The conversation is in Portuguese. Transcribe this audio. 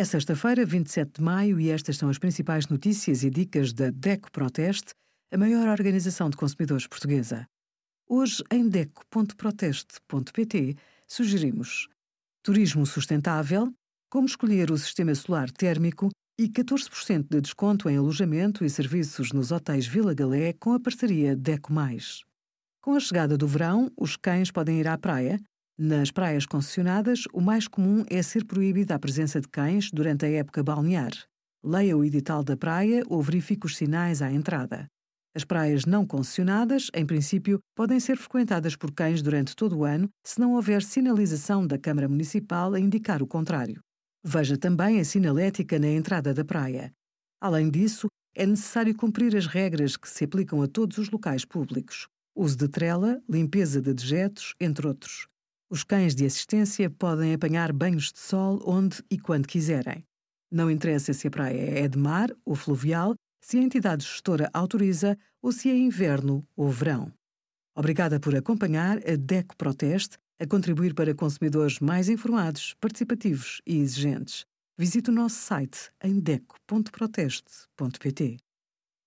É sexta-feira, 27 de maio, e estas são as principais notícias e dicas da DECO Proteste, a maior organização de consumidores portuguesa. Hoje, em DECO.proteste.pt, sugerimos turismo sustentável, como escolher o sistema solar térmico e 14% de desconto em alojamento e serviços nos hotéis Vila Galé com a parceria DECO+. Com a chegada do verão, os cães podem ir à praia, nas praias concessionadas, o mais comum é ser proibida a presença de cães durante a época balnear. Leia o edital da praia ou verifique os sinais à entrada. As praias não concessionadas, em princípio, podem ser frequentadas por cães durante todo o ano se não houver sinalização da Câmara Municipal a indicar o contrário. Veja também a sinalética na entrada da praia. Além disso, é necessário cumprir as regras que se aplicam a todos os locais públicos. Uso de trela, limpeza de dejetos, entre outros. Os cães de assistência podem apanhar banhos de sol onde e quando quiserem. Não interessa se a praia é de mar ou fluvial, se a entidade gestora autoriza ou se é inverno ou verão. Obrigada por acompanhar a DECO Proteste a contribuir para consumidores mais informados, participativos e exigentes. Visite o nosso site em deco.proteste.pt.